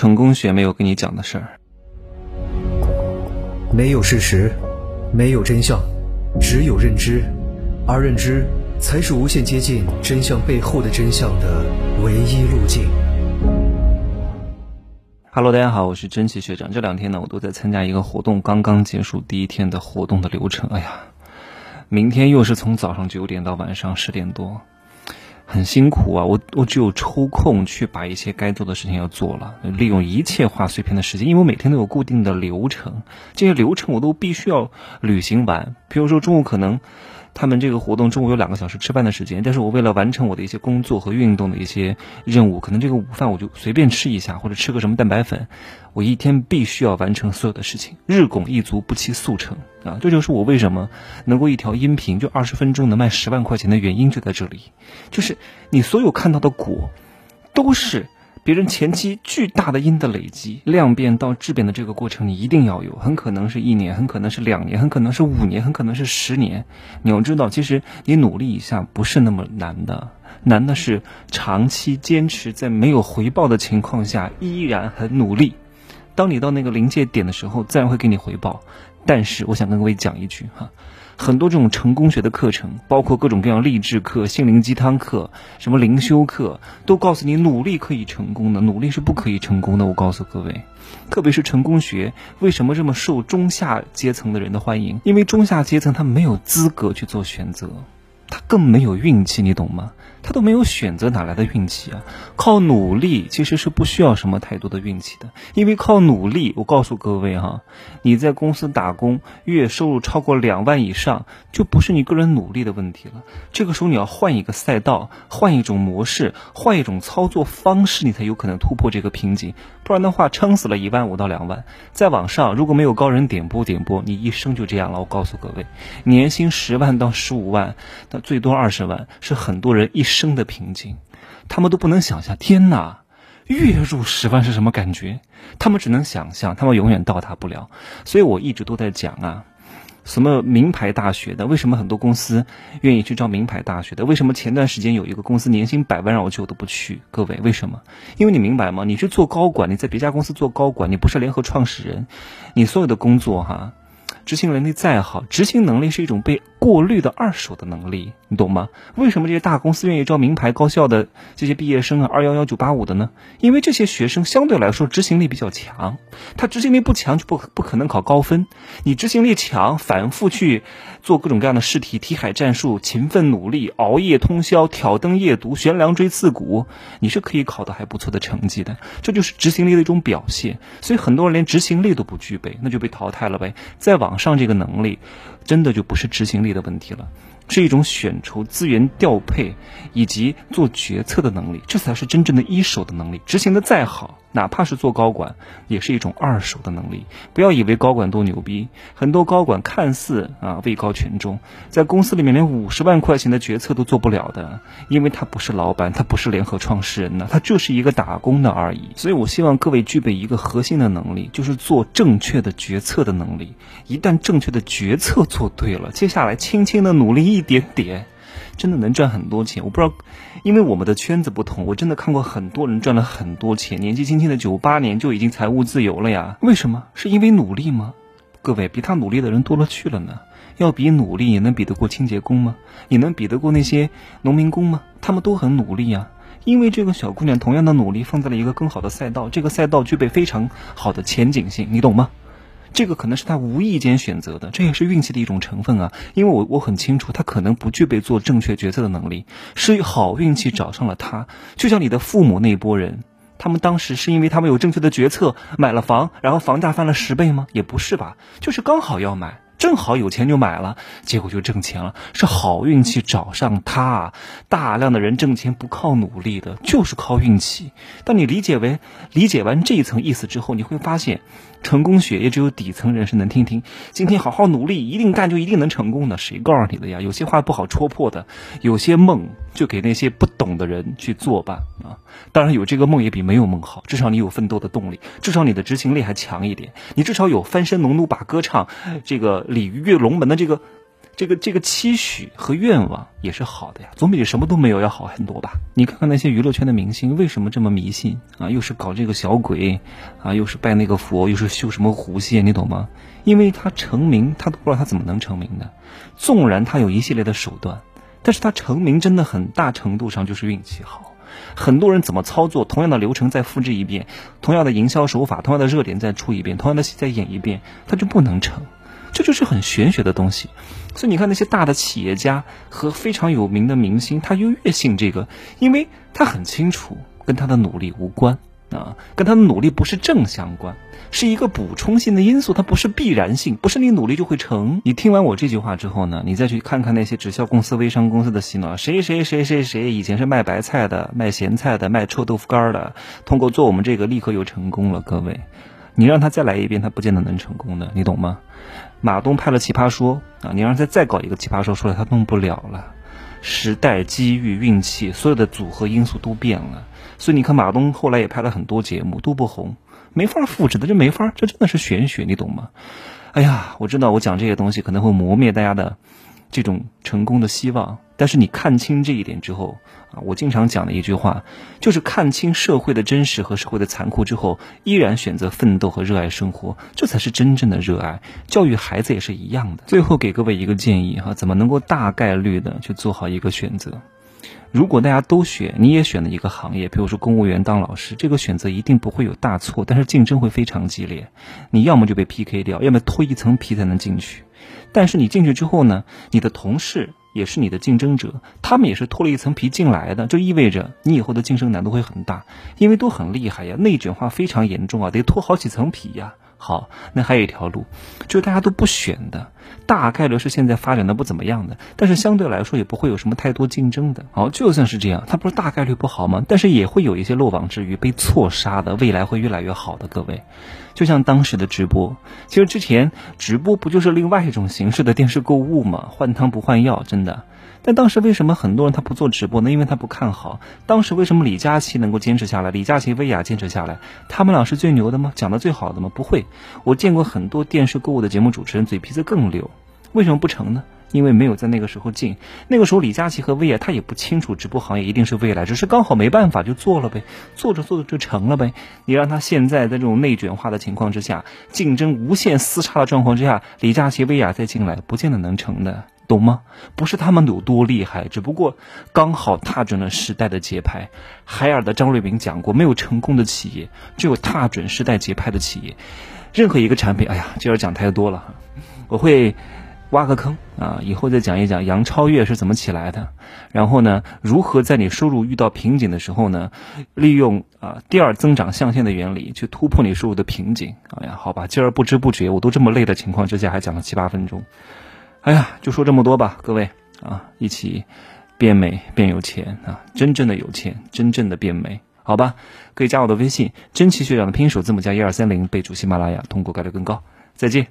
成功学没有跟你讲的事儿。没有事实，没有真相，只有认知，而认知才是无限接近真相背后的真相的唯一路径。Hello，大家好，我是真奇学长。这两天呢，我都在参加一个活动，刚刚结束第一天的活动的流程。哎呀，明天又是从早上九点到晚上十点多。很辛苦啊，我我只有抽空去把一些该做的事情要做了，利用一切画碎片的时间，因为我每天都有固定的流程，这些流程我都必须要履行完。比如说中午可能。他们这个活动中午有两个小时吃饭的时间，但是我为了完成我的一些工作和运动的一些任务，可能这个午饭我就随便吃一下，或者吃个什么蛋白粉。我一天必须要完成所有的事情，日拱一卒，不期速成啊！这就是我为什么能够一条音频就二十分钟能卖十万块钱的原因就在这里，就是你所有看到的果，都是。别人前期巨大的因的累积，量变到质变的这个过程，你一定要有，很可能是一年，很可能是两年，很可能是五年，很可能是十年。你要知道，其实你努力一下不是那么难的，难的是长期坚持在没有回报的情况下依然很努力。当你到那个临界点的时候，自然会给你回报。但是，我想跟各位讲一句哈。很多这种成功学的课程，包括各种各样励志课、心灵鸡汤课、什么灵修课，都告诉你努力可以成功的，努力是不可以成功的。我告诉各位，特别是成功学为什么这么受中下阶层的人的欢迎？因为中下阶层他没有资格去做选择，他更没有运气，你懂吗？他都没有选择，哪来的运气啊？靠努力其实是不需要什么太多的运气的，因为靠努力，我告诉各位哈，你在公司打工，月收入超过两万以上，就不是你个人努力的问题了。这个时候你要换一个赛道，换一种模式，换一种操作方式，你才有可能突破这个瓶颈。不然的话，撑死了一万五到两万，再往上，如果没有高人点拨点拨，你一生就这样了。我告诉各位，年薪十万到十五万，那最多二十万，是很多人一。生的瓶颈，他们都不能想象。天哪，月入十万是什么感觉？他们只能想象，他们永远到达不了。所以我一直都在讲啊，什么名牌大学的，为什么很多公司愿意去招名牌大学的？为什么前段时间有一个公司年薪百万让我去我都不去？各位，为什么？因为你明白吗？你是做高管，你在别家公司做高管，你不是联合创始人，你所有的工作哈。执行能力再好，执行能力是一种被过滤的二手的能力，你懂吗？为什么这些大公司愿意招名牌高校的这些毕业生啊，二幺幺九八五的呢？因为这些学生相对来说执行力比较强，他执行力不强就不不可能考高分。你执行力强，反复去做各种各样的试题、题海战术，勤奋努力，熬夜通宵，挑灯夜读，悬梁锥刺股，你是可以考到还不错的成绩的。这就是执行力的一种表现。所以很多人连执行力都不具备，那就被淘汰了呗。再往。上这个能力，真的就不是执行力的问题了。是一种选筹资源调配以及做决策的能力，这才是真正的一手的能力。执行的再好，哪怕是做高管，也是一种二手的能力。不要以为高管多牛逼，很多高管看似啊位高权重，在公司里面连五十万块钱的决策都做不了的，因为他不是老板，他不是联合创始人呢，他就是一个打工的而已。所以我希望各位具备一个核心的能力，就是做正确的决策的能力。一旦正确的决策做对了，接下来轻轻的努力一。一点点，真的能赚很多钱。我不知道，因为我们的圈子不同，我真的看过很多人赚了很多钱，年纪轻轻的九八年就已经财务自由了呀。为什么？是因为努力吗？各位，比他努力的人多了去了呢。要比努力，也能比得过清洁工吗？你能比得过那些农民工吗？他们都很努力呀。因为这个小姑娘同样的努力，放在了一个更好的赛道，这个赛道具备非常好的前景性，你懂吗？这个可能是他无意间选择的，这也是运气的一种成分啊。因为我我很清楚，他可能不具备做正确决策的能力，是好运气找上了他。就像你的父母那波人，他们当时是因为他们有正确的决策买了房，然后房价翻了十倍吗？也不是吧，就是刚好要买。正好有钱就买了，结果就挣钱了，是好运气找上他。大量的人挣钱不靠努力的，就是靠运气。当你理解为理解完这一层意思之后，你会发现，成功学也只有底层人士能听听。今天好好努力，一定干就一定能成功的，谁告诉你的呀？有些话不好戳破的，有些梦就给那些不懂的人去做吧。啊，当然有这个梦也比没有梦好，至少你有奋斗的动力，至少你的执行力还强一点，你至少有翻身农奴把歌唱这个。鲤鱼跃龙门的这个这个这个期许和愿望也是好的呀，总比什么都没有要好很多吧？你看看那些娱乐圈的明星为什么这么迷信啊？又是搞这个小鬼啊，又是拜那个佛，又是修什么狐仙，你懂吗？因为他成名，他都不知道他怎么能成名的。纵然他有一系列的手段，但是他成名真的很大程度上就是运气好。很多人怎么操作，同样的流程再复制一遍，同样的营销手法，同样的热点再出一遍，同样的戏再演一遍，他就不能成。这就是很玄学的东西，所以你看那些大的企业家和非常有名的明星，他又越信这个，因为他很清楚跟他的努力无关啊，跟他的努力不是正相关，是一个补充性的因素，它不是必然性，不是你努力就会成。你听完我这句话之后呢，你再去看看那些直销公司、微商公司的洗脑，谁谁谁谁谁以前是卖白菜的、卖咸菜的、卖臭豆腐干的，通过做我们这个立刻又成功了，各位。你让他再来一遍，他不见得能成功的，你懂吗？马东拍了《奇葩说》啊，你让他再搞一个《奇葩说》出来，他弄不了了。时代、机遇、运气，所有的组合因素都变了。所以你看，马东后来也拍了很多节目，都不红，没法复制的，这没法，这真的是玄学，你懂吗？哎呀，我知道我讲这些东西可能会磨灭大家的这种成功的希望。但是你看清这一点之后啊，我经常讲的一句话，就是看清社会的真实和社会的残酷之后，依然选择奋斗和热爱生活，这才是真正的热爱。教育孩子也是一样的。最后给各位一个建议哈，怎么能够大概率的去做好一个选择？如果大家都选，你也选了一个行业，比如说公务员当老师，这个选择一定不会有大错，但是竞争会非常激烈，你要么就被 PK 掉，要么脱一层皮才能进去。但是你进去之后呢，你的同事。也是你的竞争者，他们也是脱了一层皮进来的，这意味着你以后的晋升难度会很大，因为都很厉害呀，内卷化非常严重啊，得脱好几层皮呀。好，那还有一条路，就是大家都不选的，大概率是现在发展的不怎么样的，但是相对来说也不会有什么太多竞争的。好，就算是这样，它不是大概率不好吗？但是也会有一些漏网之鱼被错杀的，未来会越来越好的。各位，就像当时的直播，其实之前直播不就是另外一种形式的电视购物吗？换汤不换药，真的。但当时为什么很多人他不做直播呢？因为他不看好。当时为什么李佳琦能够坚持下来，李佳琦、薇娅坚持下来？他们俩是最牛的吗？讲的最好的吗？不会。我见过很多电视购物的节目主持人，嘴皮子更溜。为什么不成呢？因为没有在那个时候进。那个时候李佳琦和薇娅他也不清楚直播行业一定是未来，只是刚好没办法就做了呗。做着做着就成了呗。你让他现在在这种内卷化的情况之下，竞争无限厮杀的状况之下，李佳琦、薇娅再进来，不见得能成的。懂吗？不是他们有多厉害，只不过刚好踏准了时代的节拍。海尔的张瑞敏讲过，没有成功的企业，只有踏准时代节拍的企业。任何一个产品，哎呀，今儿讲太多了，我会挖个坑啊，以后再讲一讲杨超越是怎么起来的。然后呢，如何在你收入遇到瓶颈的时候呢，利用啊第二增长象限的原理去突破你收入的瓶颈。哎呀，好吧，今儿不知不觉我都这么累的情况之下，还讲了七八分钟。哎呀，就说这么多吧，各位啊，一起变美变有钱啊，真正的有钱，真正的变美，好吧？可以加我的微信，真奇学长的拼音首字母加一二三零，备注喜马拉雅，通过概率更高。再见。